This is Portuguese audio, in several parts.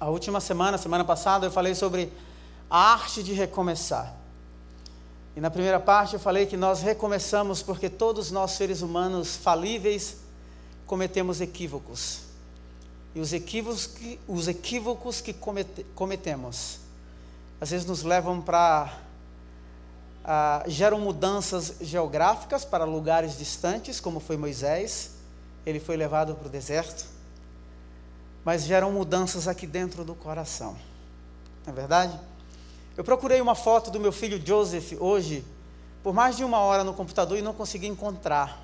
A última semana, semana passada, eu falei sobre a arte de recomeçar. E na primeira parte eu falei que nós recomeçamos porque todos nós, seres humanos falíveis, cometemos equívocos. E os equívocos que, os equívocos que comete, cometemos, às vezes nos levam para. Uh, geram mudanças geográficas para lugares distantes, como foi Moisés, ele foi levado para o deserto, mas geram mudanças aqui dentro do coração, não é verdade? Eu procurei uma foto do meu filho Joseph hoje, por mais de uma hora no computador e não consegui encontrar.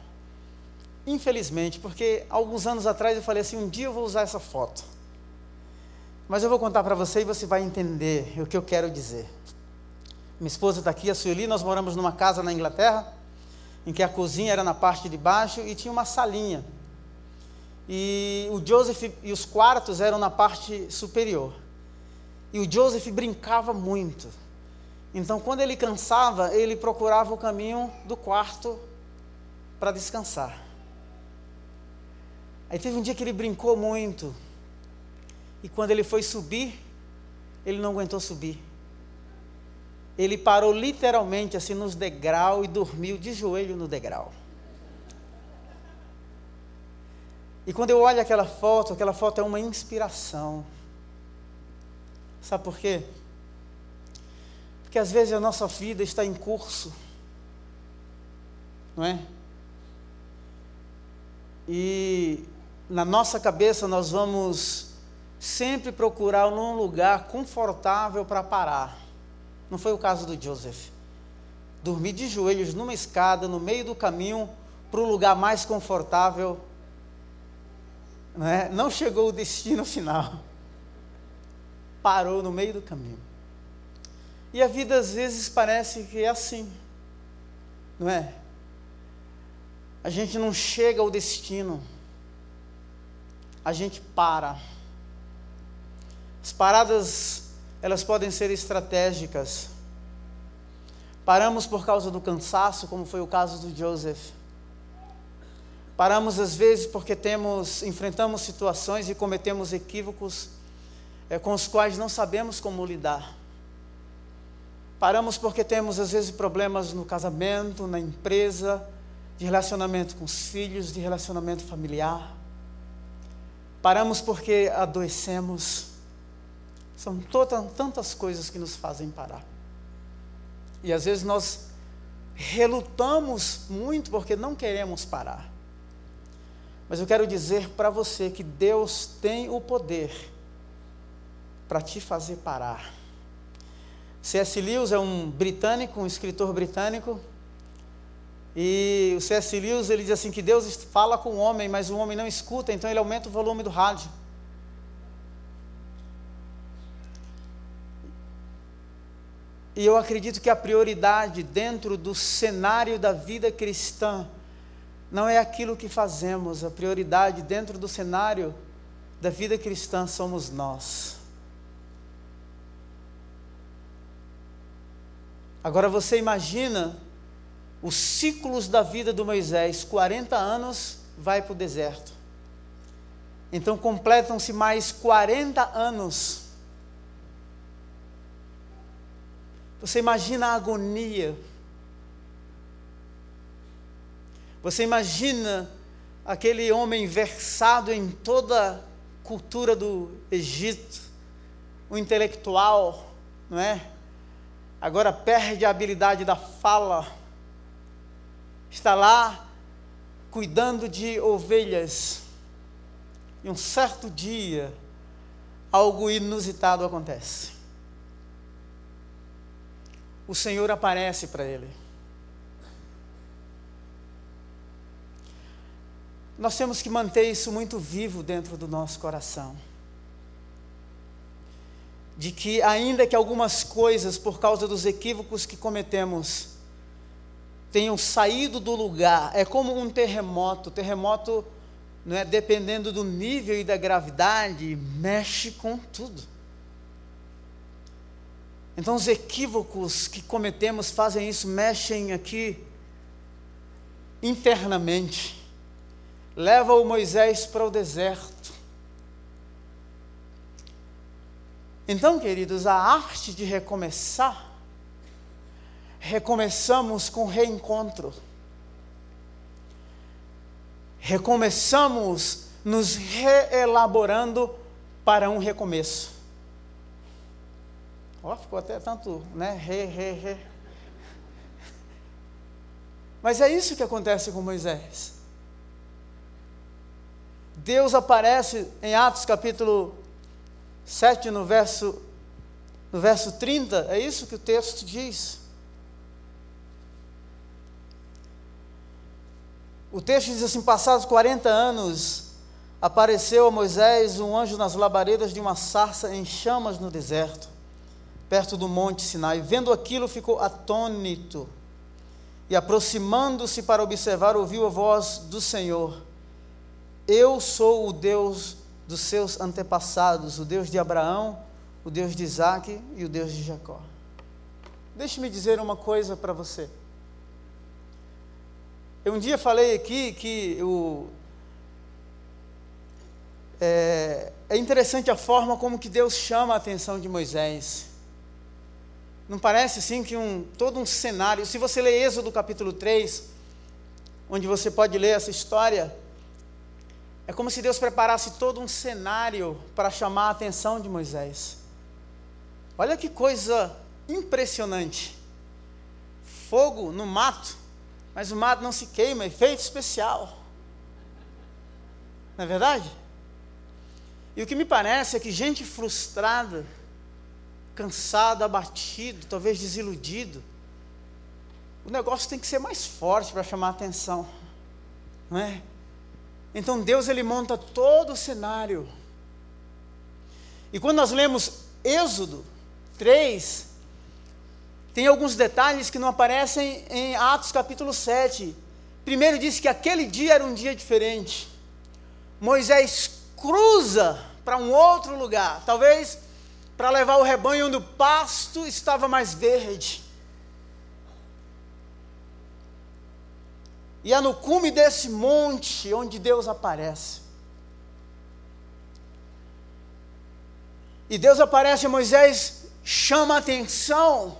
Infelizmente, porque alguns anos atrás eu falei assim: um dia eu vou usar essa foto. Mas eu vou contar para você e você vai entender o que eu quero dizer. Minha esposa está aqui, a Sueli, nós moramos numa casa na Inglaterra, em que a cozinha era na parte de baixo e tinha uma salinha. E o Joseph e os quartos eram na parte superior. E o Joseph brincava muito. Então, quando ele cansava, ele procurava o caminho do quarto para descansar. Aí teve um dia que ele brincou muito. E quando ele foi subir, ele não aguentou subir. Ele parou literalmente assim nos degrau e dormiu de joelho no degrau. E quando eu olho aquela foto, aquela foto é uma inspiração. Sabe por quê? Porque às vezes a nossa vida está em curso, não é? E na nossa cabeça nós vamos sempre procurar um lugar confortável para parar. Não foi o caso do Joseph. Dormir de joelhos numa escada, no meio do caminho, para o lugar mais confortável. Não, é? não chegou o destino final parou no meio do caminho. E a vida às vezes parece que é assim, não é? A gente não chega ao destino, a gente para. As paradas, elas podem ser estratégicas. Paramos por causa do cansaço, como foi o caso do Joseph. Paramos às vezes porque temos, enfrentamos situações e cometemos equívocos é, com os quais não sabemos como lidar. Paramos porque temos, às vezes, problemas no casamento, na empresa, de relacionamento com os filhos, de relacionamento familiar. Paramos porque adoecemos. São todas, tantas coisas que nos fazem parar. E às vezes nós relutamos muito porque não queremos parar. Mas eu quero dizer para você que Deus tem o poder para te fazer parar. C.S. Lewis é um britânico, um escritor britânico, e o C.S. Lewis ele diz assim que Deus fala com o homem, mas o homem não escuta, então ele aumenta o volume do rádio. E eu acredito que a prioridade dentro do cenário da vida cristã não é aquilo que fazemos, a prioridade dentro do cenário da vida cristã somos nós. Agora você imagina os ciclos da vida do Moisés: 40 anos vai para o deserto. Então completam-se mais 40 anos. Você imagina a agonia. Você imagina aquele homem versado em toda a cultura do Egito, o intelectual, não é? agora perde a habilidade da fala, está lá cuidando de ovelhas, e um certo dia, algo inusitado acontece. O Senhor aparece para ele. Nós temos que manter isso muito vivo dentro do nosso coração de que, ainda que algumas coisas, por causa dos equívocos que cometemos, tenham saído do lugar, é como um terremoto. Terremoto, é, dependendo do nível e da gravidade, mexe com tudo. Então, os equívocos que cometemos fazem isso, mexem aqui internamente. Leva o Moisés para o deserto Então, queridos, a arte de recomeçar, recomeçamos com reencontro. Recomeçamos nos reelaborando para um recomeço. Ó, oh, ficou até tanto, né? Re, re, re. Mas é isso que acontece com Moisés. Deus aparece em Atos capítulo 7, no verso, no verso 30, é isso que o texto diz. O texto diz assim: Passados 40 anos, apareceu a Moisés um anjo nas labaredas de uma sarça em chamas no deserto, perto do monte Sinai. Vendo aquilo, ficou atônito e, aproximando-se para observar, ouviu a voz do Senhor: Eu sou o Deus dos seus antepassados, o Deus de Abraão, o Deus de Isaac e o Deus de Jacó. Deixe-me dizer uma coisa para você. Eu um dia falei aqui que o, é, é interessante a forma como que Deus chama a atenção de Moisés. Não parece assim que um, todo um cenário, se você ler Êxodo capítulo 3, onde você pode ler essa história, é como se Deus preparasse todo um cenário para chamar a atenção de Moisés. Olha que coisa impressionante. Fogo no mato, mas o mato não se queima, efeito especial. Não é verdade? E o que me parece é que gente frustrada, cansado, abatido, talvez desiludido, o negócio tem que ser mais forte para chamar a atenção, não é? Então Deus ele monta todo o cenário. E quando nós lemos Êxodo 3, tem alguns detalhes que não aparecem em Atos capítulo 7. Primeiro diz que aquele dia era um dia diferente. Moisés cruza para um outro lugar, talvez para levar o rebanho onde o pasto estava mais verde. E é no cume desse monte onde Deus aparece. E Deus aparece Moisés, chama a atenção.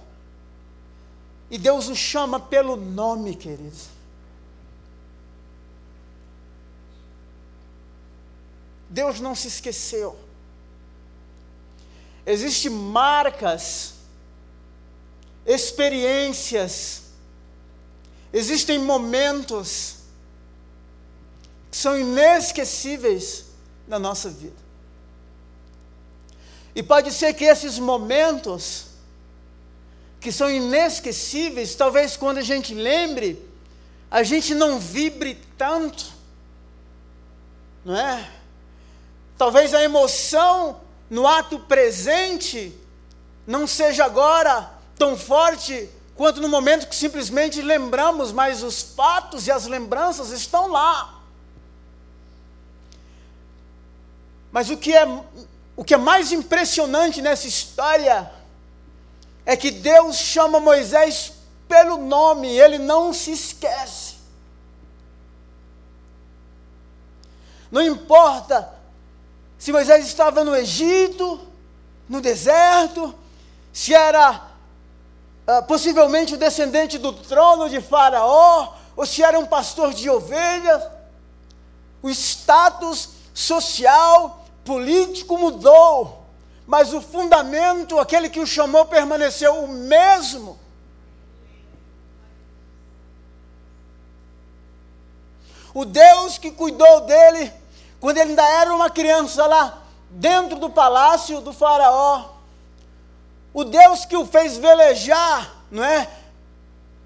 E Deus o chama pelo nome, querido. Deus não se esqueceu. Existem marcas, experiências, Existem momentos que são inesquecíveis na nossa vida. E pode ser que esses momentos, que são inesquecíveis, talvez quando a gente lembre, a gente não vibre tanto, não é? Talvez a emoção no ato presente não seja agora tão forte quanto no momento que simplesmente lembramos, mas os fatos e as lembranças estão lá. Mas o que é, o que é mais impressionante nessa história é que Deus chama Moisés pelo nome, ele não se esquece. Não importa se Moisés estava no Egito, no deserto, se era uh, possivelmente o descendente do trono de Faraó, ou se era um pastor de ovelhas, o status social, político mudou, mas o fundamento, aquele que o chamou, permaneceu o mesmo. O Deus que cuidou dele quando ele ainda era uma criança lá dentro do palácio do Faraó, o Deus que o fez velejar, não é?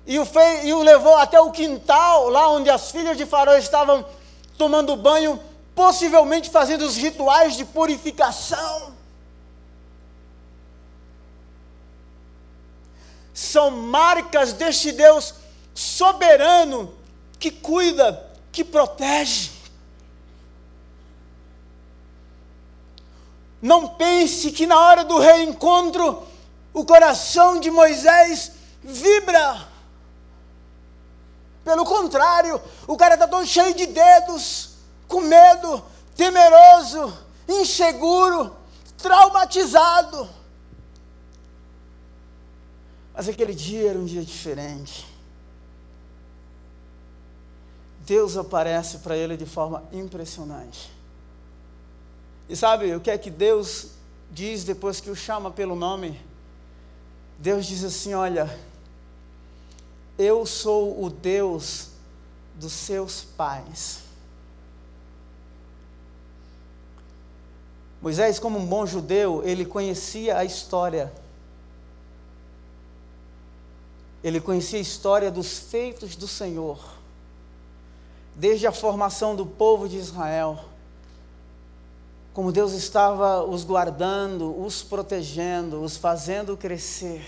E o, fez, e o levou até o quintal, lá onde as filhas de Faraó estavam tomando banho, possivelmente fazendo os rituais de purificação. São marcas deste Deus soberano que cuida, que protege. Não pense que na hora do reencontro o coração de Moisés vibra. Pelo contrário, o cara está todo cheio de dedos, com medo, temeroso, inseguro, traumatizado. Mas aquele dia era um dia diferente. Deus aparece para ele de forma impressionante. E sabe o que é que Deus diz depois que o chama pelo nome? Deus diz assim: Olha, eu sou o Deus dos seus pais. Moisés, como um bom judeu, ele conhecia a história. Ele conhecia a história dos feitos do Senhor, desde a formação do povo de Israel, como Deus estava os guardando, os protegendo, os fazendo crescer.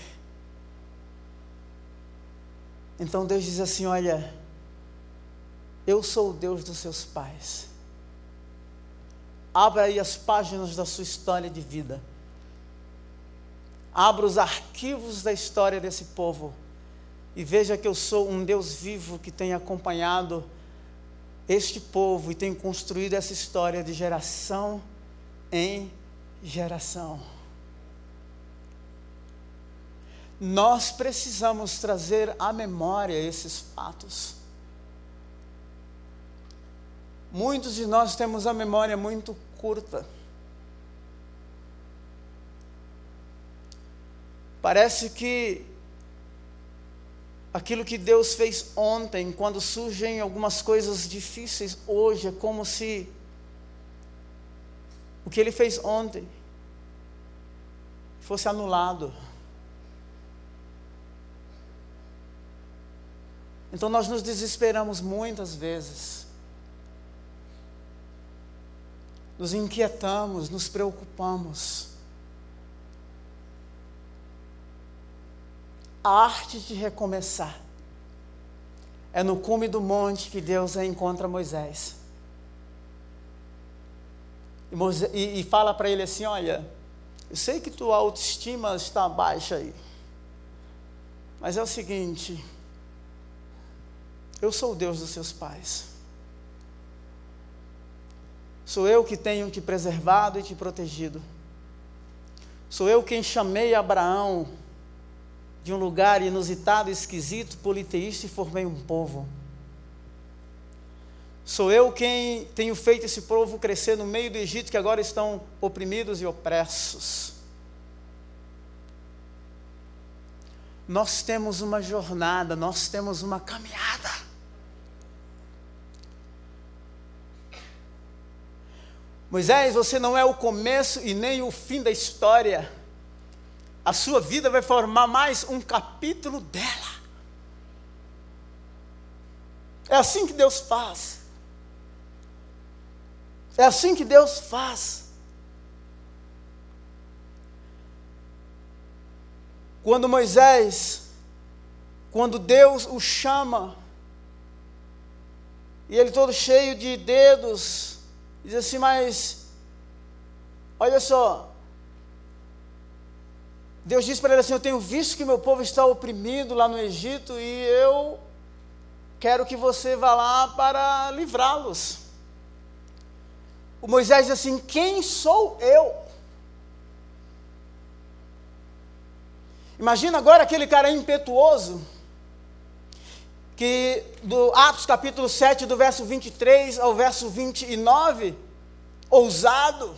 Então Deus diz assim: Olha, eu sou o Deus dos seus pais. Abra aí as páginas da sua história de vida. Abra os arquivos da história desse povo e veja que eu sou um Deus vivo que tem acompanhado este povo e tem construído essa história de geração em geração. Nós precisamos trazer à memória esses fatos. Muitos de nós temos a memória muito curta. Parece que aquilo que Deus fez ontem, quando surgem algumas coisas difíceis hoje, é como se que Ele fez ontem fosse anulado. Então nós nos desesperamos muitas vezes. nos inquietamos, nos preocupamos. A arte de recomeçar é no cume do monte que Deus encontra Moisés. E, e fala para ele assim: Olha, eu sei que tua autoestima está baixa aí, mas é o seguinte, eu sou o Deus dos seus pais. Sou eu que tenho te preservado e te protegido. Sou eu quem chamei Abraão de um lugar inusitado, esquisito, politeísta e formei um povo. Sou eu quem tenho feito esse povo crescer no meio do Egito, que agora estão oprimidos e opressos. Nós temos uma jornada, nós temos uma caminhada. Moisés, você não é o começo e nem o fim da história. A sua vida vai formar mais um capítulo dela. É assim que Deus faz. É assim que Deus faz. Quando Moisés, quando Deus o chama, e ele todo cheio de dedos, Diz assim, mas olha só. Deus disse para ele assim: Eu tenho visto que meu povo está oprimido lá no Egito e eu quero que você vá lá para livrá-los. O Moisés diz assim: Quem sou eu? Imagina agora aquele cara impetuoso que do Atos capítulo 7, do verso 23 ao verso 29, ousado.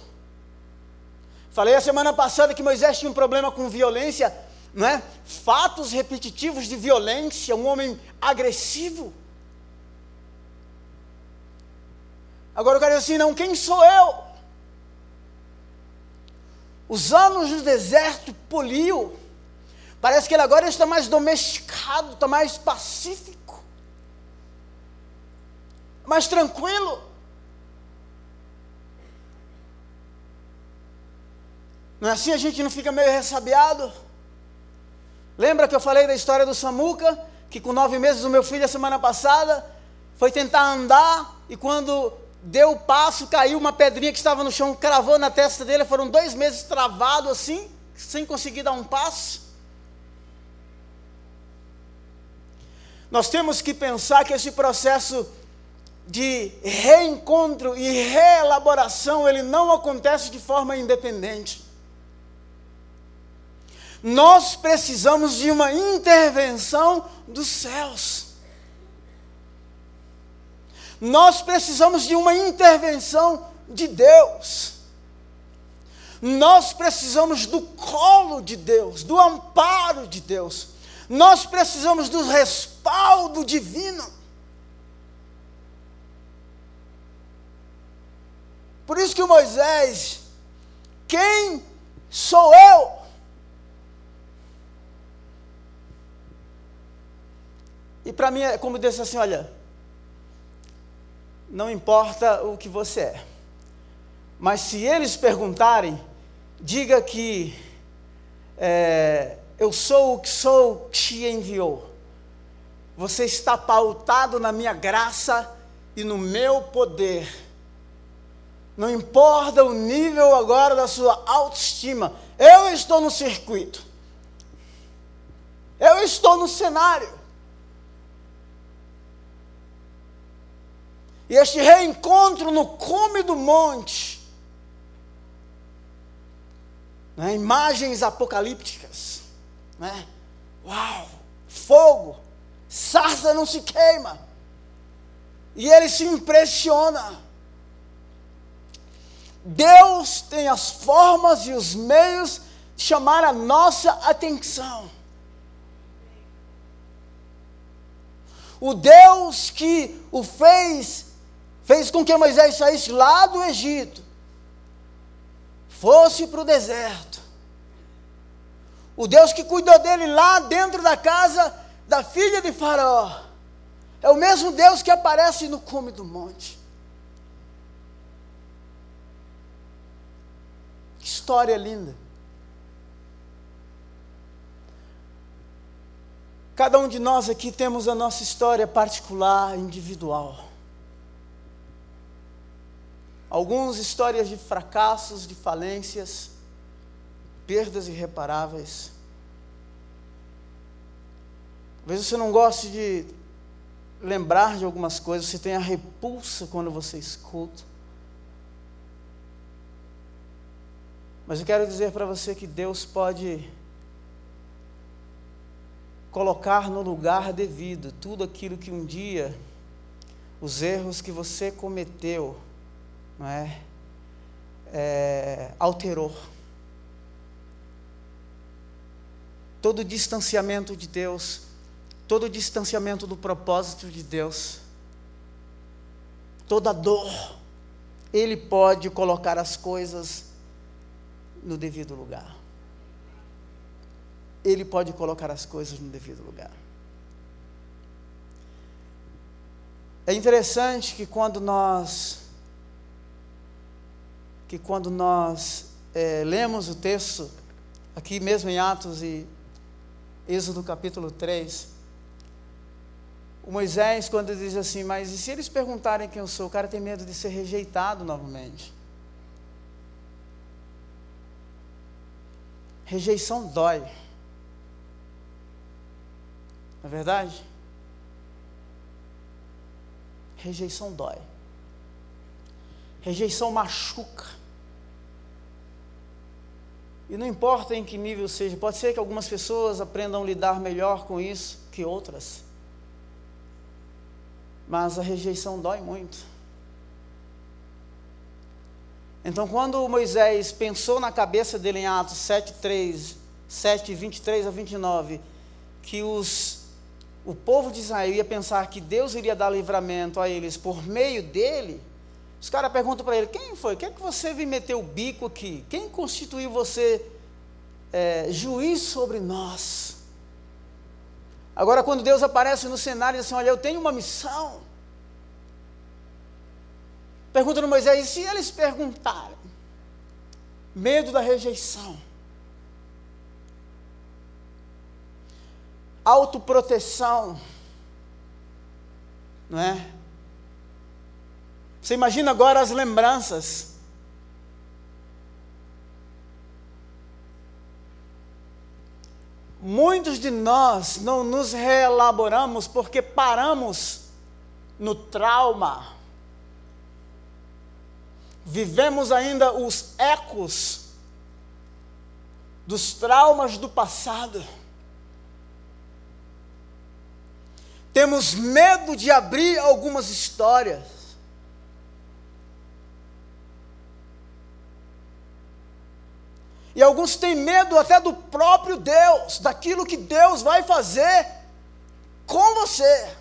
Falei a semana passada que Moisés tinha um problema com violência, não é? Fatos repetitivos de violência, um homem agressivo. Agora eu quero dizer assim, não, quem sou eu? Os anos no deserto poliu. Parece que ele agora está mais domesticado, está mais pacífico mais tranquilo. Não é assim a gente não fica meio ressabiado? Lembra que eu falei da história do Samuca? Que com nove meses o meu filho, a semana passada, foi tentar andar e quando deu o passo, caiu uma pedrinha que estava no chão, cravou na testa dele. Foram dois meses travado assim, sem conseguir dar um passo. Nós temos que pensar que esse processo de reencontro e reelaboração, ele não acontece de forma independente. Nós precisamos de uma intervenção dos céus. Nós precisamos de uma intervenção de Deus. Nós precisamos do colo de Deus, do amparo de Deus. Nós precisamos do respaldo divino. Por isso que Moisés, quem sou eu? E para mim é como disse assim: olha, não importa o que você é, mas se eles perguntarem, diga que é, eu sou o que sou que te enviou. Você está pautado na minha graça e no meu poder. Não importa o nível agora da sua autoestima, eu estou no circuito. Eu estou no cenário. E este reencontro no cume do monte né? imagens apocalípticas. Né? Uau! Fogo! Sarça não se queima. E ele se impressiona. Deus tem as formas e os meios de chamar a nossa atenção. O Deus que o fez, fez com que Moisés saísse lá do Egito, fosse para o deserto. O Deus que cuidou dele lá dentro da casa da filha de Faraó. É o mesmo Deus que aparece no cume do monte. Que história linda. Cada um de nós aqui temos a nossa história particular, individual. Alguns histórias de fracassos, de falências, perdas irreparáveis. Talvez você não goste de lembrar de algumas coisas, você tenha repulsa quando você escuta. Mas eu quero dizer para você que Deus pode colocar no lugar devido tudo aquilo que um dia, os erros que você cometeu, não é? é alterou. Todo o distanciamento de Deus, todo o distanciamento do propósito de Deus, toda dor, Ele pode colocar as coisas no devido lugar. Ele pode colocar as coisas no devido lugar. É interessante que quando nós que quando nós é, lemos o texto, aqui mesmo em Atos e Êxodo capítulo 3, o Moisés, quando diz assim, mas e se eles perguntarem quem eu sou, o cara tem medo de ser rejeitado novamente. Rejeição dói. Não é verdade? Rejeição dói. Rejeição machuca. E não importa em que nível seja, pode ser que algumas pessoas aprendam a lidar melhor com isso que outras. Mas a rejeição dói muito. Então, quando Moisés pensou na cabeça dele em Atos 7, 3, 7, 23 a 29, que os, o povo de Israel ia pensar que Deus iria dar livramento a eles por meio dele, os caras perguntam para ele: quem foi? Quem é que você veio meter o bico aqui? Quem constituiu você é, juiz sobre nós? Agora, quando Deus aparece no cenário e diz assim: Olha, eu tenho uma missão. Pergunta no Moisés: e se eles perguntarem? Medo da rejeição. Autoproteção. Não é? Você imagina agora as lembranças. Muitos de nós não nos reelaboramos porque paramos no trauma. Vivemos ainda os ecos dos traumas do passado. Temos medo de abrir algumas histórias. E alguns têm medo até do próprio Deus, daquilo que Deus vai fazer com você.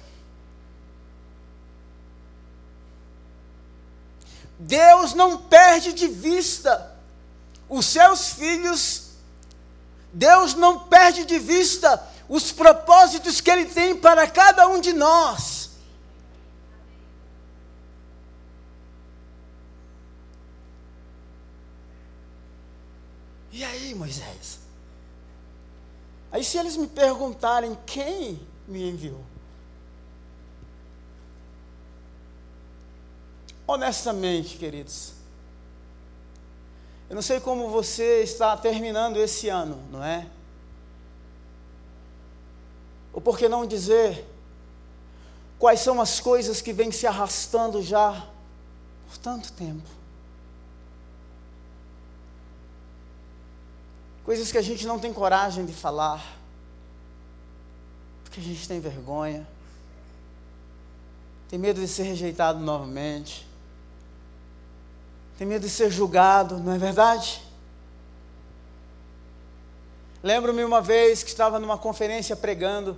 Deus não perde de vista os seus filhos, Deus não perde de vista os propósitos que Ele tem para cada um de nós. E aí, Moisés? Aí, se eles me perguntarem quem me enviou, Honestamente, queridos, eu não sei como você está terminando esse ano, não é? Ou por que não dizer quais são as coisas que vêm se arrastando já por tanto tempo? Coisas que a gente não tem coragem de falar, porque a gente tem vergonha, tem medo de ser rejeitado novamente tem medo de ser julgado, não é verdade? Lembro-me uma vez que estava numa conferência pregando,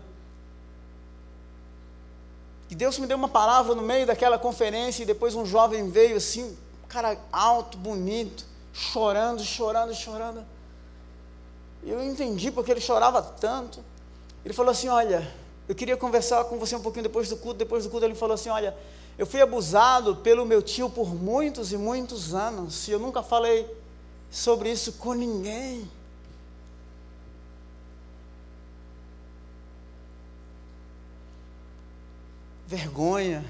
e Deus me deu uma palavra no meio daquela conferência, e depois um jovem veio assim, cara alto, bonito, chorando, chorando, chorando. Eu entendi porque ele chorava tanto. Ele falou assim: Olha, eu queria conversar com você um pouquinho depois do culto. Depois do culto, ele falou assim: Olha, eu fui abusado pelo meu tio por muitos e muitos anos, e eu nunca falei sobre isso com ninguém. Vergonha,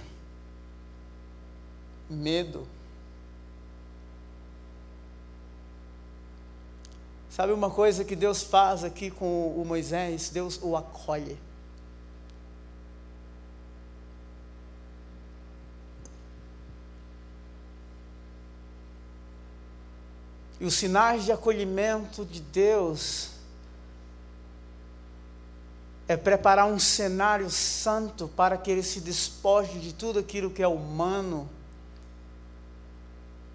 medo. Sabe uma coisa que Deus faz aqui com o Moisés? Deus o acolhe. E os sinais de acolhimento de Deus é preparar um cenário santo para que ele se despoje de tudo aquilo que é humano.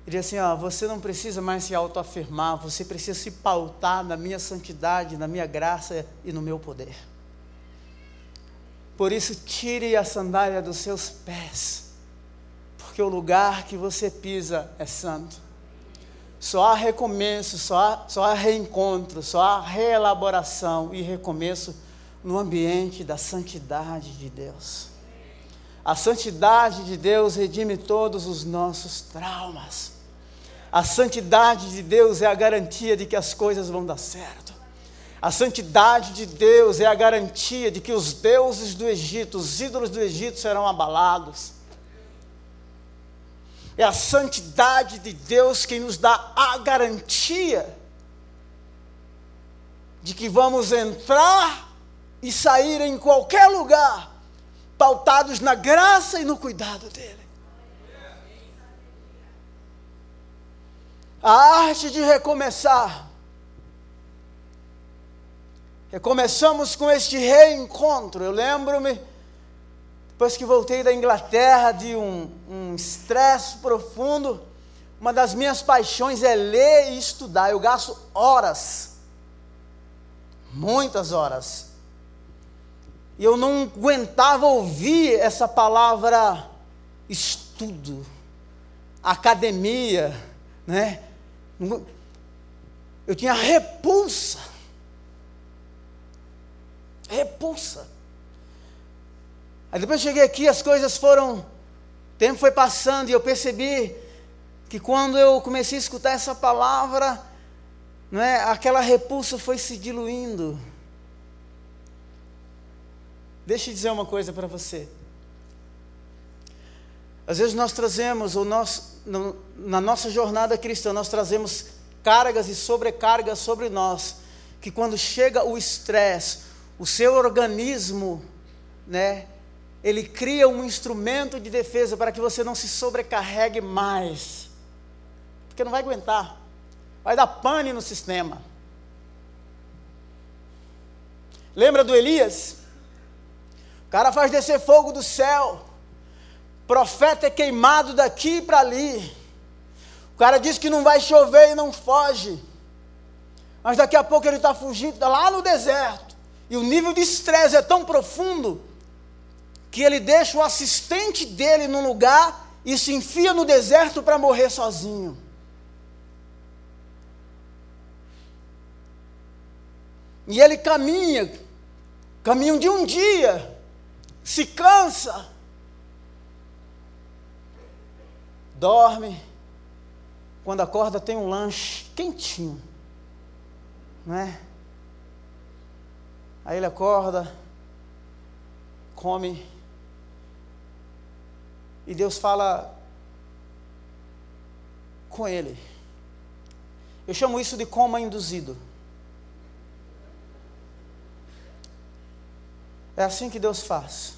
Ele assim: ó, você não precisa mais se autoafirmar, você precisa se pautar na minha santidade, na minha graça e no meu poder. Por isso, tire a sandália dos seus pés, porque o lugar que você pisa é santo. Só há recomeço, só há, só há reencontro, só há reelaboração e recomeço no ambiente da santidade de Deus. A santidade de Deus redime todos os nossos traumas. A santidade de Deus é a garantia de que as coisas vão dar certo. A santidade de Deus é a garantia de que os deuses do Egito, os ídolos do Egito serão abalados é a santidade de Deus quem nos dá a garantia de que vamos entrar e sair em qualquer lugar, pautados na graça e no cuidado dEle. A arte de recomeçar. Recomeçamos com este reencontro. Eu lembro-me depois que voltei da Inglaterra de um estresse profundo, uma das minhas paixões é ler e estudar. Eu gasto horas, muitas horas. E eu não aguentava ouvir essa palavra estudo, academia, né? Eu tinha repulsa. Repulsa. Aí depois cheguei aqui, as coisas foram. O tempo foi passando e eu percebi que quando eu comecei a escutar essa palavra, não é, aquela repulsa foi se diluindo. Deixa eu dizer uma coisa para você. Às vezes nós trazemos, ou nós, no, na nossa jornada cristã, nós trazemos cargas e sobrecargas sobre nós, que quando chega o estresse, o seu organismo, né, ele cria um instrumento de defesa para que você não se sobrecarregue mais. Porque não vai aguentar. Vai dar pane no sistema. Lembra do Elias? Cara faz descer fogo do céu. Profeta é queimado daqui para ali. O cara diz que não vai chover e não foge. Mas daqui a pouco ele está fugindo, está lá no deserto. E o nível de estresse é tão profundo que ele deixa o assistente dele num lugar e se enfia no deserto para morrer sozinho. E ele caminha, caminho de um dia, se cansa, dorme, quando acorda tem um lanche quentinho, não é? Aí ele acorda, come, e Deus fala com ele. Eu chamo isso de coma induzido. É assim que Deus faz.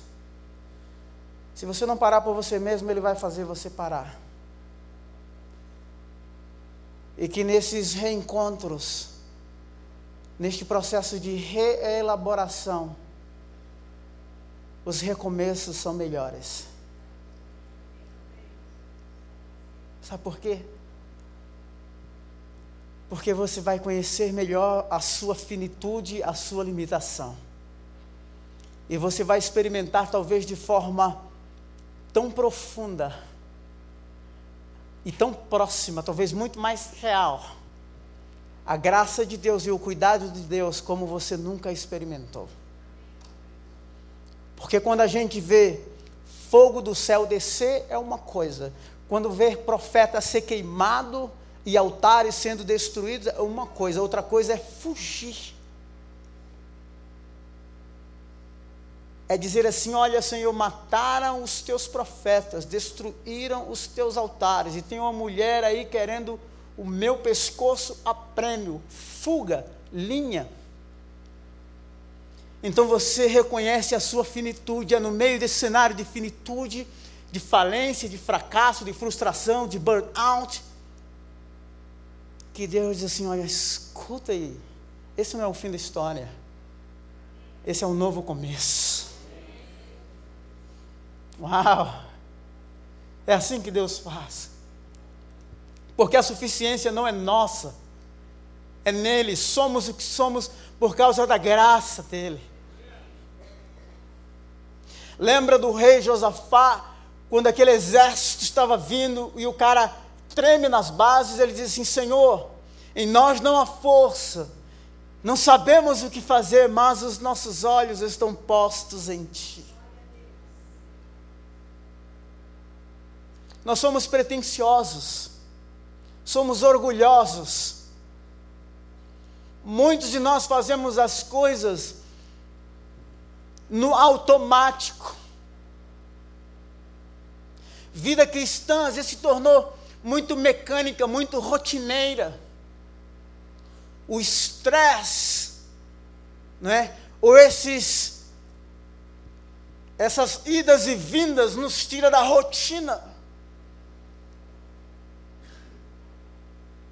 Se você não parar por você mesmo, Ele vai fazer você parar. E que nesses reencontros, neste processo de reelaboração, os recomeços são melhores. Sabe por quê? Porque você vai conhecer melhor a sua finitude, a sua limitação. E você vai experimentar, talvez de forma tão profunda e tão próxima, talvez muito mais real, a graça de Deus e o cuidado de Deus como você nunca experimentou. Porque quando a gente vê fogo do céu descer é uma coisa, quando ver profeta ser queimado e altares sendo destruídos é uma coisa, outra coisa é fugir. É dizer assim: Olha, Senhor, mataram os teus profetas, destruíram os teus altares, e tem uma mulher aí querendo o meu pescoço a prêmio, fuga, linha. Então você reconhece a sua finitude, é no meio desse cenário de finitude de falência, de fracasso, de frustração, de burnout. Que Deus diz assim: olha, escuta aí, esse não é o fim da história, esse é um novo começo. Uau! É assim que Deus faz. Porque a suficiência não é nossa, é nele. Somos o que somos por causa da graça dele. Lembra do rei Josafá? quando aquele exército estava vindo e o cara treme nas bases, ele diz assim: Senhor, em nós não há força, não sabemos o que fazer, mas os nossos olhos estão postos em Ti. Nós somos pretensiosos, somos orgulhosos. Muitos de nós fazemos as coisas no automático. Vida cristã às vezes se tornou muito mecânica, muito rotineira. O estresse, né? ou esses, essas idas e vindas nos tira da rotina.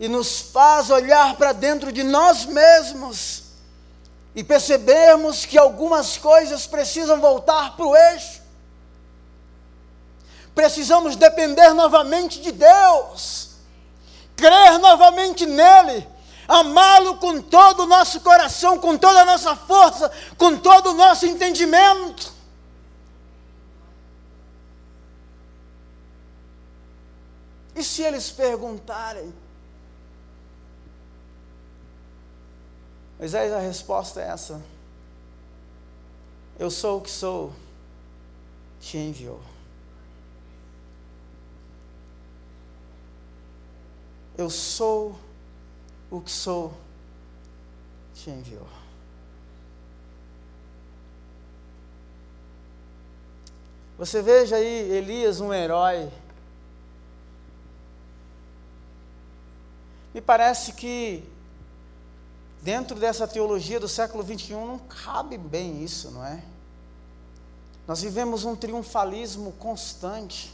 E nos faz olhar para dentro de nós mesmos e percebermos que algumas coisas precisam voltar para o eixo. Precisamos depender novamente de Deus, crer novamente nele, amá-lo com todo o nosso coração, com toda a nossa força, com todo o nosso entendimento. E se eles perguntarem, Moisés, a resposta é essa: Eu sou o que sou, te enviou. Eu sou o que sou, te enviou. Você veja aí Elias, um herói. Me parece que dentro dessa teologia do século 21 não cabe bem isso, não é? Nós vivemos um triunfalismo constante.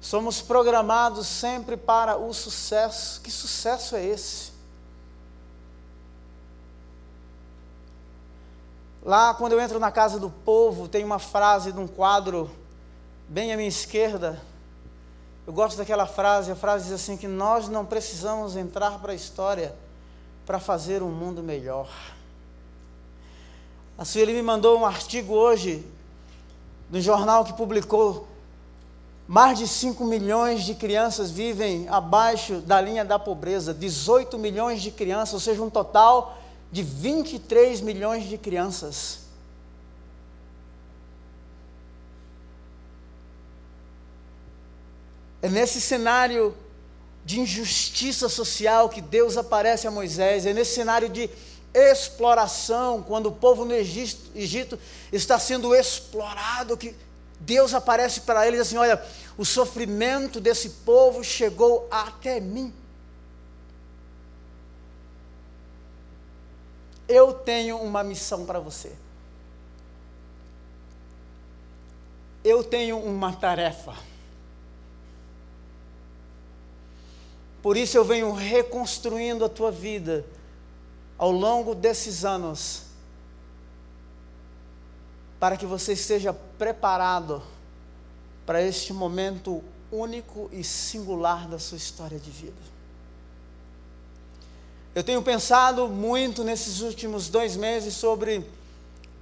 Somos programados sempre para o sucesso. Que sucesso é esse? Lá, quando eu entro na casa do povo, tem uma frase de um quadro bem à minha esquerda. Eu gosto daquela frase, a frase diz assim: que nós não precisamos entrar para a história para fazer um mundo melhor. A Sueli me mandou um artigo hoje, no jornal que publicou mais de 5 milhões de crianças vivem abaixo da linha da pobreza, 18 milhões de crianças, ou seja, um total de 23 milhões de crianças. É nesse cenário de injustiça social que Deus aparece a Moisés, é nesse cenário de exploração, quando o povo no Egito, Egito está sendo explorado, que Deus aparece para eles assim: olha, o sofrimento desse povo chegou até mim. Eu tenho uma missão para você. Eu tenho uma tarefa. Por isso eu venho reconstruindo a tua vida ao longo desses anos para que você esteja preparado para este momento único e singular da sua história de vida. Eu tenho pensado muito nesses últimos dois meses sobre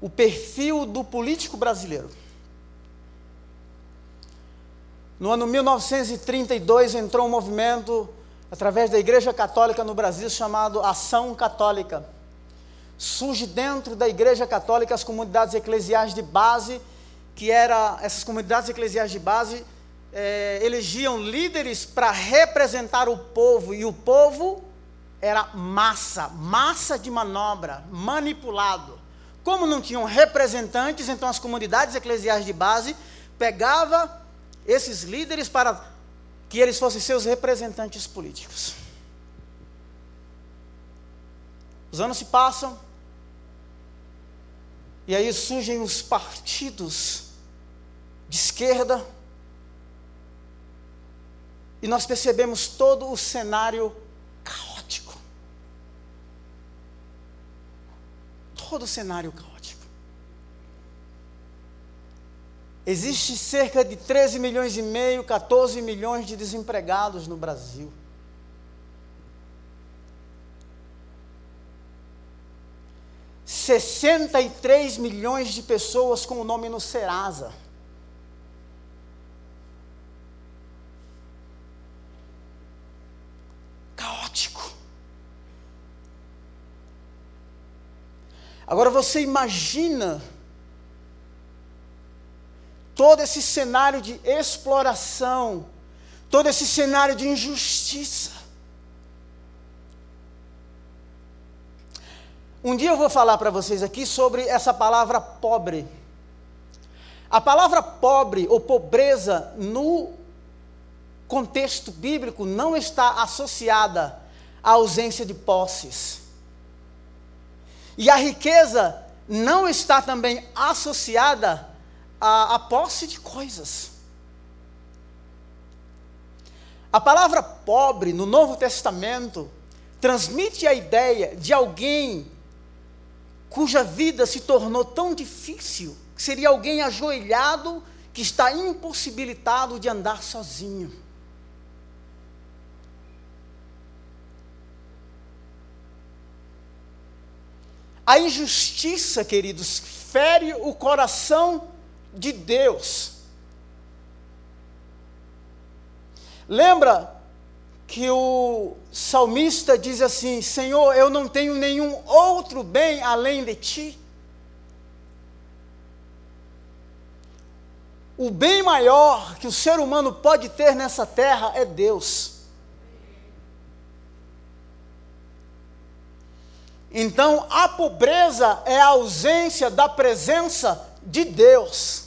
o perfil do político brasileiro. No ano 1932 entrou um movimento através da Igreja Católica no Brasil chamado Ação Católica surge dentro da Igreja Católica as comunidades eclesiais de base, que era essas comunidades eclesiais de base é, elegiam líderes para representar o povo e o povo era massa, massa de manobra, manipulado. Como não tinham representantes, então as comunidades eclesiais de base pegava esses líderes para que eles fossem seus representantes políticos. Os anos se passam, e aí surgem os partidos de esquerda. E nós percebemos todo o cenário caótico. Todo o cenário caótico. Existe cerca de 13 milhões e meio, 14 milhões de desempregados no Brasil. 63 milhões de pessoas com o nome no Serasa. Caótico. Agora você imagina todo esse cenário de exploração, todo esse cenário de injustiça. Um dia eu vou falar para vocês aqui sobre essa palavra pobre. A palavra pobre ou pobreza no contexto bíblico não está associada à ausência de posses. E a riqueza não está também associada à, à posse de coisas. A palavra pobre no Novo Testamento transmite a ideia de alguém cuja vida se tornou tão difícil, que seria alguém ajoelhado que está impossibilitado de andar sozinho. A injustiça, queridos, fere o coração de Deus. Lembra que o salmista diz assim: Senhor, eu não tenho nenhum outro bem além de ti. O bem maior que o ser humano pode ter nessa terra é Deus. Então, a pobreza é a ausência da presença de Deus.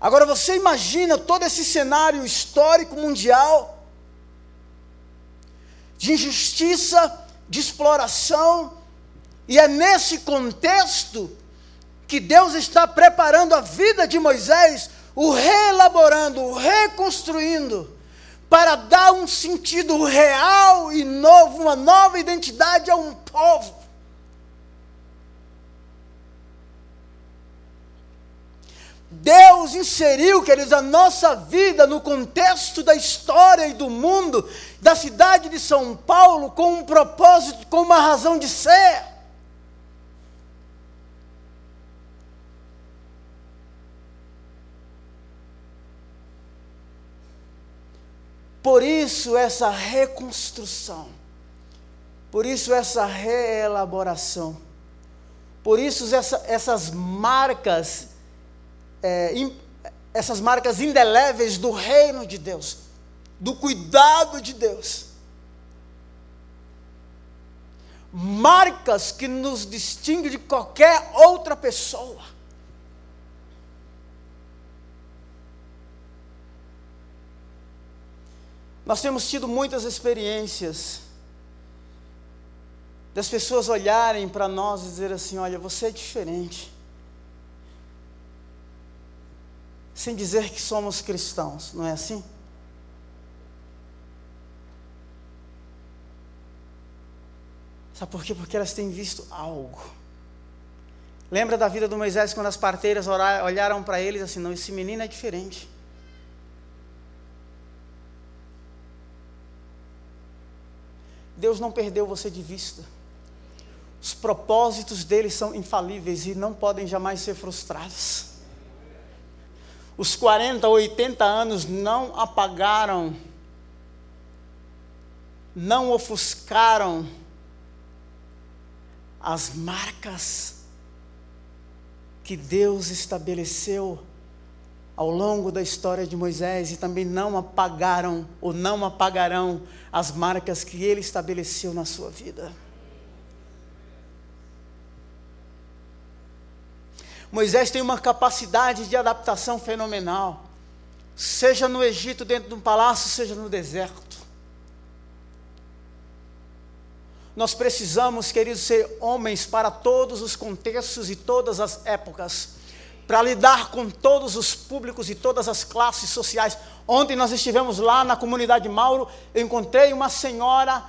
Agora você imagina todo esse cenário histórico mundial de injustiça, de exploração, e é nesse contexto que Deus está preparando a vida de Moisés, o reelaborando, o reconstruindo, para dar um sentido real e novo, uma nova identidade a um povo. Deus inseriu, queridos, a nossa vida no contexto da história e do mundo, da cidade de São Paulo, com um propósito, com uma razão de ser. Por isso, essa reconstrução, por isso, essa reelaboração, por isso, essa, essas marcas é, essas marcas indeléveis do reino de Deus, do cuidado de Deus. Marcas que nos distinguem de qualquer outra pessoa. Nós temos tido muitas experiências das pessoas olharem para nós e dizer assim: olha, você é diferente. Sem dizer que somos cristãos, não é assim? Sabe por quê? Porque elas têm visto algo. Lembra da vida do Moisés quando as parteiras olharam para eles assim: não, esse menino é diferente. Deus não perdeu você de vista. Os propósitos dele são infalíveis e não podem jamais ser frustrados os 40, 80 anos não apagaram, não ofuscaram as marcas que Deus estabeleceu ao longo da história de Moisés e também não apagaram ou não apagarão as marcas que ele estabeleceu na sua vida. Moisés tem uma capacidade de adaptação fenomenal, seja no Egito, dentro de um palácio, seja no deserto. Nós precisamos, queridos, ser homens para todos os contextos e todas as épocas, para lidar com todos os públicos e todas as classes sociais. Ontem nós estivemos lá na comunidade Mauro, eu encontrei uma senhora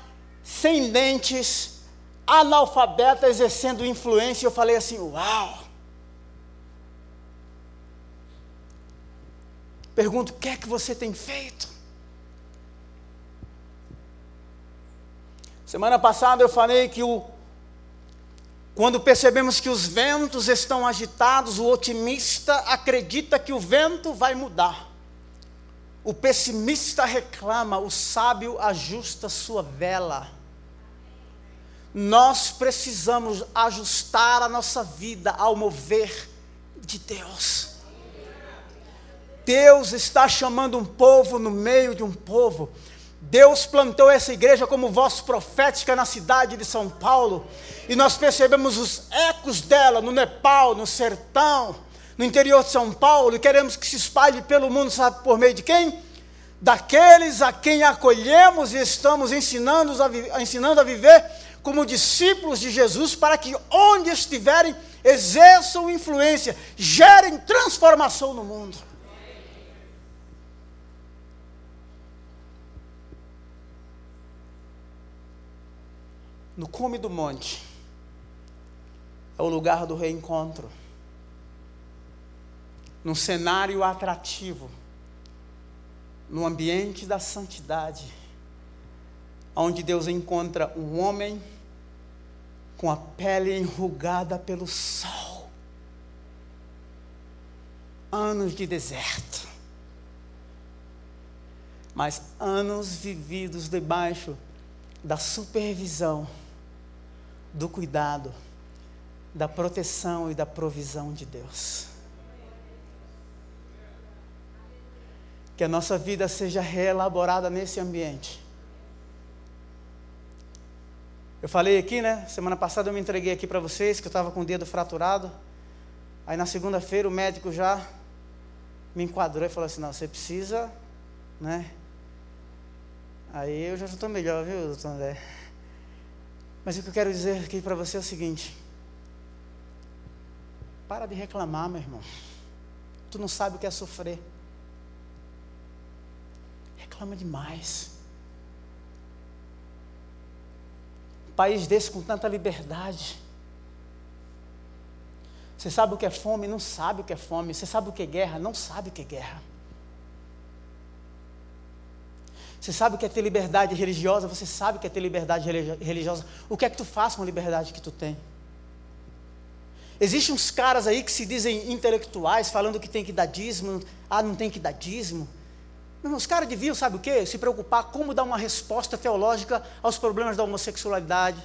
sem dentes, analfabeta, exercendo influência, e eu falei assim: Uau! Pergunto: o que é que você tem feito? Semana passada eu falei que o, quando percebemos que os ventos estão agitados, o otimista acredita que o vento vai mudar. O pessimista reclama, o sábio ajusta sua vela. Nós precisamos ajustar a nossa vida ao mover de Deus. Deus está chamando um povo no meio de um povo. Deus plantou essa igreja como voz profética na cidade de São Paulo, e nós percebemos os ecos dela no Nepal, no sertão, no interior de São Paulo, e queremos que se espalhe pelo mundo, sabe por meio de quem? Daqueles a quem acolhemos e estamos ensinando a, ensinando a viver como discípulos de Jesus, para que onde estiverem, exerçam influência, gerem transformação no mundo. No cume do monte, é o lugar do reencontro. Num cenário atrativo, no ambiente da santidade, onde Deus encontra um homem com a pele enrugada pelo sol, anos de deserto, mas anos vividos debaixo da supervisão do cuidado, da proteção e da provisão de Deus. Que a nossa vida seja reelaborada nesse ambiente. Eu falei aqui, né? Semana passada eu me entreguei aqui para vocês que eu estava com o dedo fraturado. Aí na segunda-feira o médico já me enquadrou e falou assim: não, você precisa, né? Aí eu já estou melhor, viu, doutor André? Mas o que eu quero dizer aqui para você é o seguinte: Para de reclamar, meu irmão. Tu não sabe o que é sofrer. Reclama demais. Um país desse com tanta liberdade. Você sabe o que é fome? Não sabe o que é fome. Você sabe o que é guerra? Não sabe o que é guerra. Você sabe o que é ter liberdade religiosa? Você sabe o que é ter liberdade religiosa? O que é que tu faz com a liberdade que tu tem? Existem uns caras aí que se dizem intelectuais, falando que tem que dar dízimo, ah, não tem que dar dízimo. Os caras deviam, sabe o quê? Se preocupar como dar uma resposta teológica aos problemas da homossexualidade.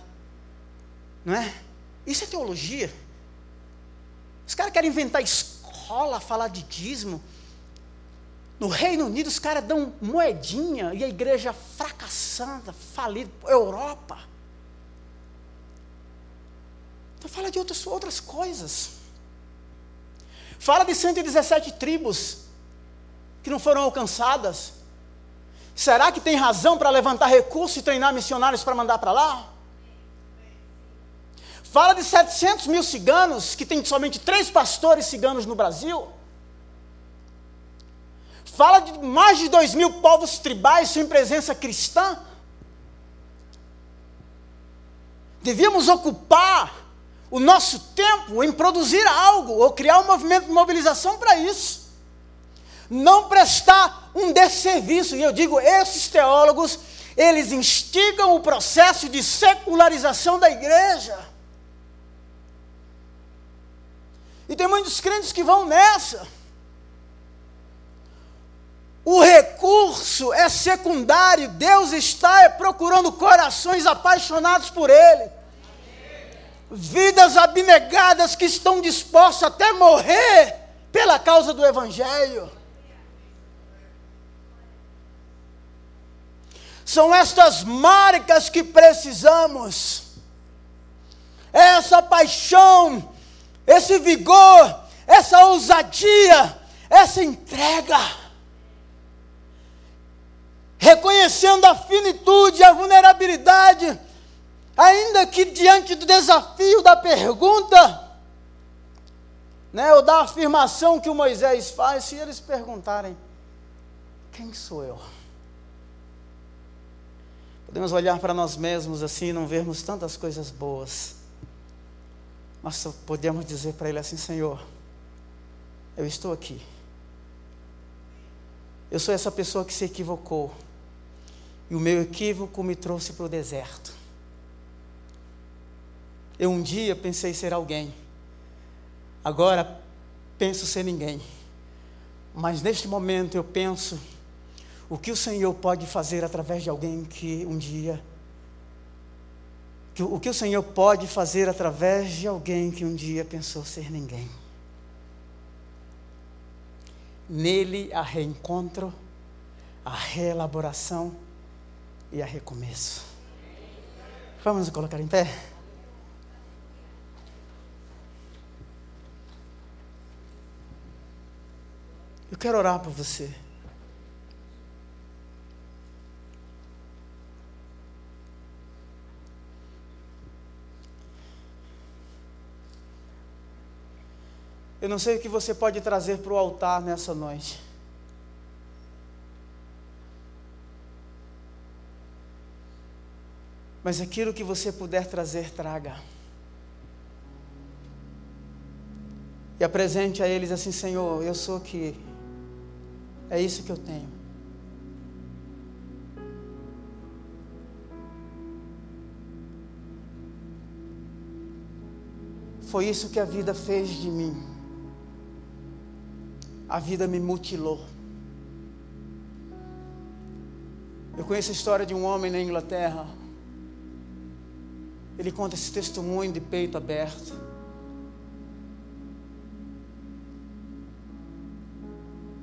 Não é? Isso é teologia. Os caras querem inventar escola, falar de dízimo. No Reino Unido, os caras dão moedinha e a igreja fracassada, falida. Europa. Então fala de outras, outras coisas. Fala de 117 tribos que não foram alcançadas. Será que tem razão para levantar recursos e treinar missionários para mandar para lá? Fala de 700 mil ciganos, que tem somente três pastores ciganos no Brasil. Fala de mais de dois mil povos tribais sem presença cristã. Devíamos ocupar o nosso tempo em produzir algo ou criar um movimento de mobilização para isso. Não prestar um desserviço. E eu digo, esses teólogos, eles instigam o processo de secularização da igreja. E tem muitos crentes que vão nessa. O recurso é secundário, Deus está procurando corações apaixonados por Ele. Vidas abnegadas que estão dispostas até morrer pela causa do Evangelho. São estas marcas que precisamos, essa paixão, esse vigor, essa ousadia, essa entrega, reconhecendo a finitude, a vulnerabilidade, Ainda que diante do desafio da pergunta, né, ou da afirmação que o Moisés faz, se eles perguntarem: Quem sou eu? Podemos olhar para nós mesmos assim e não vermos tantas coisas boas, mas podemos dizer para Ele assim: Senhor, eu estou aqui. Eu sou essa pessoa que se equivocou, e o meu equívoco me trouxe para o deserto. Eu um dia pensei ser alguém, agora penso ser ninguém. Mas neste momento eu penso o que o Senhor pode fazer através de alguém que um dia. Que, o que o Senhor pode fazer através de alguém que um dia pensou ser ninguém. Nele há reencontro, a reelaboração e a recomeço. Vamos colocar em pé? Eu quero orar por você. Eu não sei o que você pode trazer para o altar nessa noite. Mas aquilo que você puder trazer, traga. E apresente a eles assim: Senhor, eu sou aqui. É isso que eu tenho. Foi isso que a vida fez de mim. A vida me mutilou. Eu conheço a história de um homem na Inglaterra. Ele conta esse testemunho de peito aberto.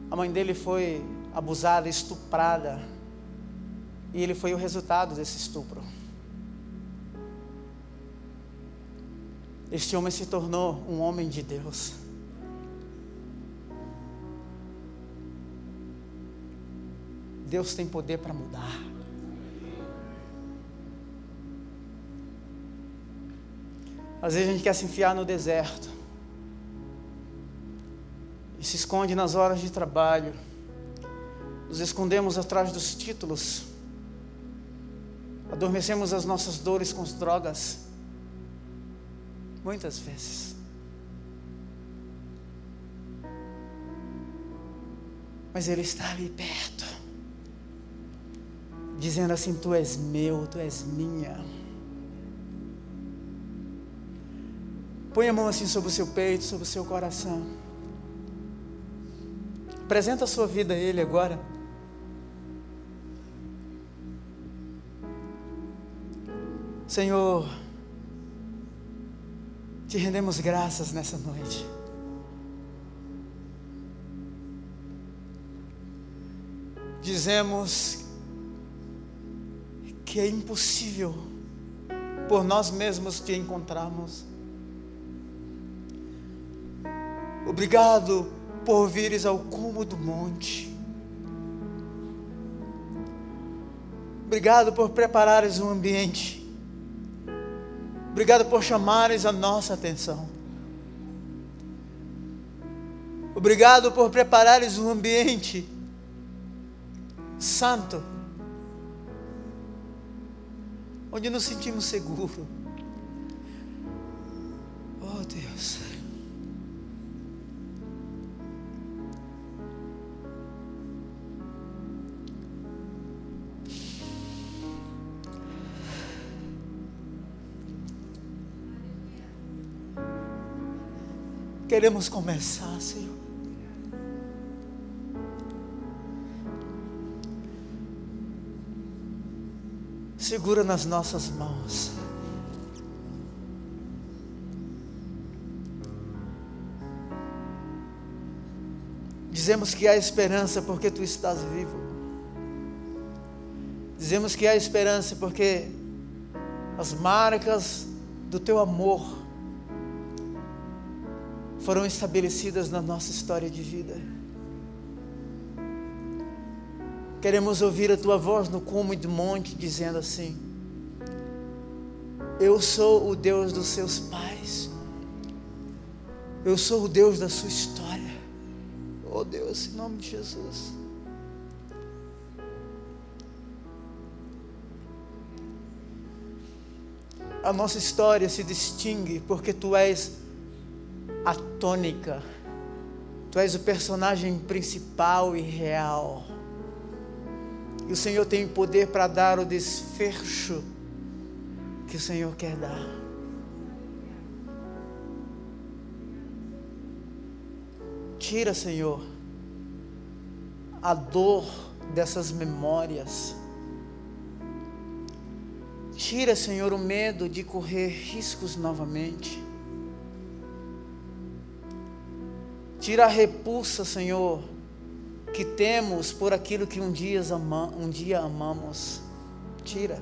A mãe dele foi abusada, estuprada. E ele foi o resultado desse estupro. Este homem se tornou um homem de Deus. Deus tem poder para mudar. Às vezes a gente quer se enfiar no deserto. e se esconde nas horas de trabalho. Nos escondemos atrás dos títulos. Adormecemos as nossas dores com as drogas. Muitas vezes. Mas Ele está ali perto, dizendo assim: Tu és meu, tu és minha. Põe a mão assim sobre o seu peito, sobre o seu coração. Apresenta a sua vida a Ele agora. Senhor, te rendemos graças nessa noite. Dizemos que é impossível por nós mesmos te encontrarmos. Obrigado por vires ao cume do monte. Obrigado por preparares um ambiente. Obrigado por chamares a nossa atenção. Obrigado por preparares um ambiente santo, onde nos sentimos seguros. Oh Deus. Queremos começar, Senhor. Segura nas nossas mãos. Dizemos que há esperança porque tu estás vivo. Dizemos que há esperança porque as marcas do teu amor foram estabelecidas na nossa história de vida. Queremos ouvir a tua voz no cume do monte dizendo assim: Eu sou o Deus dos seus pais. Eu sou o Deus da sua história. Oh Deus, em nome de Jesus. A nossa história se distingue porque tu és a tônica. Tu és o personagem principal e real. E o Senhor tem poder para dar o desfecho que o Senhor quer dar. Tira, Senhor, a dor dessas memórias. Tira, Senhor, o medo de correr riscos novamente. Tira a repulsa, Senhor, que temos por aquilo que um dia, ama, um dia amamos. Tira.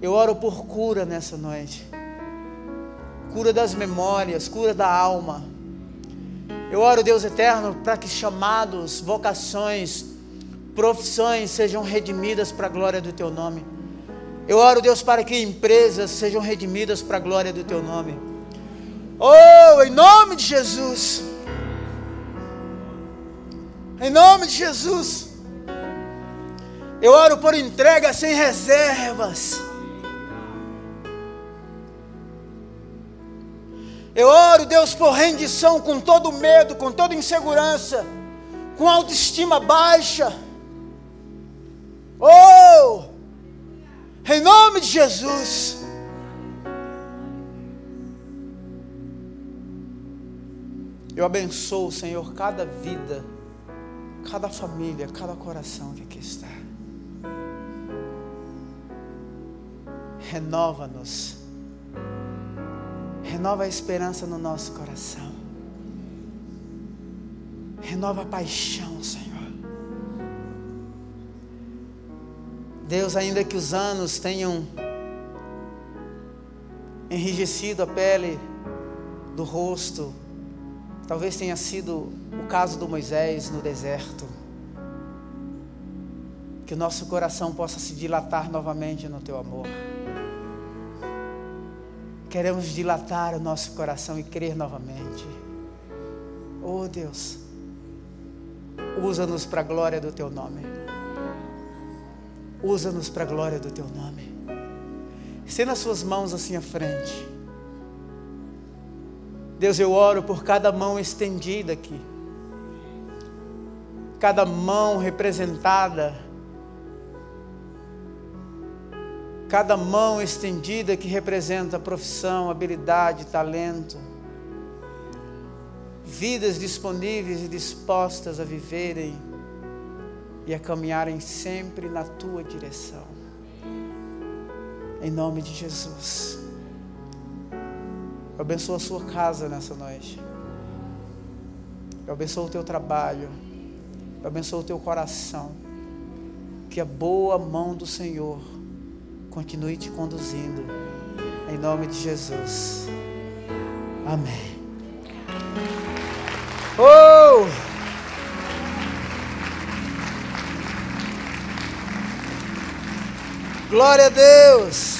Eu oro por cura nessa noite. Cura das memórias, cura da alma. Eu oro, Deus eterno, para que chamados, vocações, profissões sejam redimidas para a glória do teu nome. Eu oro, Deus, para que empresas sejam redimidas para a glória do teu nome. Oh, em nome de Jesus. Em nome de Jesus. Eu oro por entrega sem reservas. Eu oro, Deus, por rendição com todo medo, com toda insegurança, com autoestima baixa. Oh! Em nome de Jesus. Eu abençoo, Senhor, cada vida, cada família, cada coração que aqui está. Renova-nos. Renova a esperança no nosso coração. Renova a paixão, Senhor. Deus, ainda que os anos tenham enrijecido a pele do rosto, Talvez tenha sido o caso do Moisés no deserto. Que o nosso coração possa se dilatar novamente no teu amor. Queremos dilatar o nosso coração e crer novamente. Oh Deus, usa-nos para a glória do teu nome. Usa-nos para a glória do teu nome. Estenda as suas mãos assim à frente. Deus, eu oro por cada mão estendida aqui, cada mão representada, cada mão estendida que representa profissão, habilidade, talento, vidas disponíveis e dispostas a viverem e a caminharem sempre na tua direção. Em nome de Jesus. Eu abençoo a sua casa nessa noite. Eu abençoo o teu trabalho. Eu abençoo o teu coração. Que a boa mão do Senhor continue te conduzindo. Em nome de Jesus. Amém. Oh! Glória a Deus!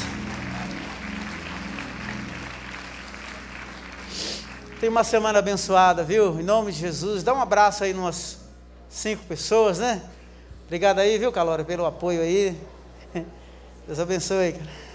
Tem uma semana abençoada, viu? Em nome de Jesus. Dá um abraço aí umas cinco pessoas, né? Obrigado aí, viu, Calora, pelo apoio aí. Deus abençoe, cara.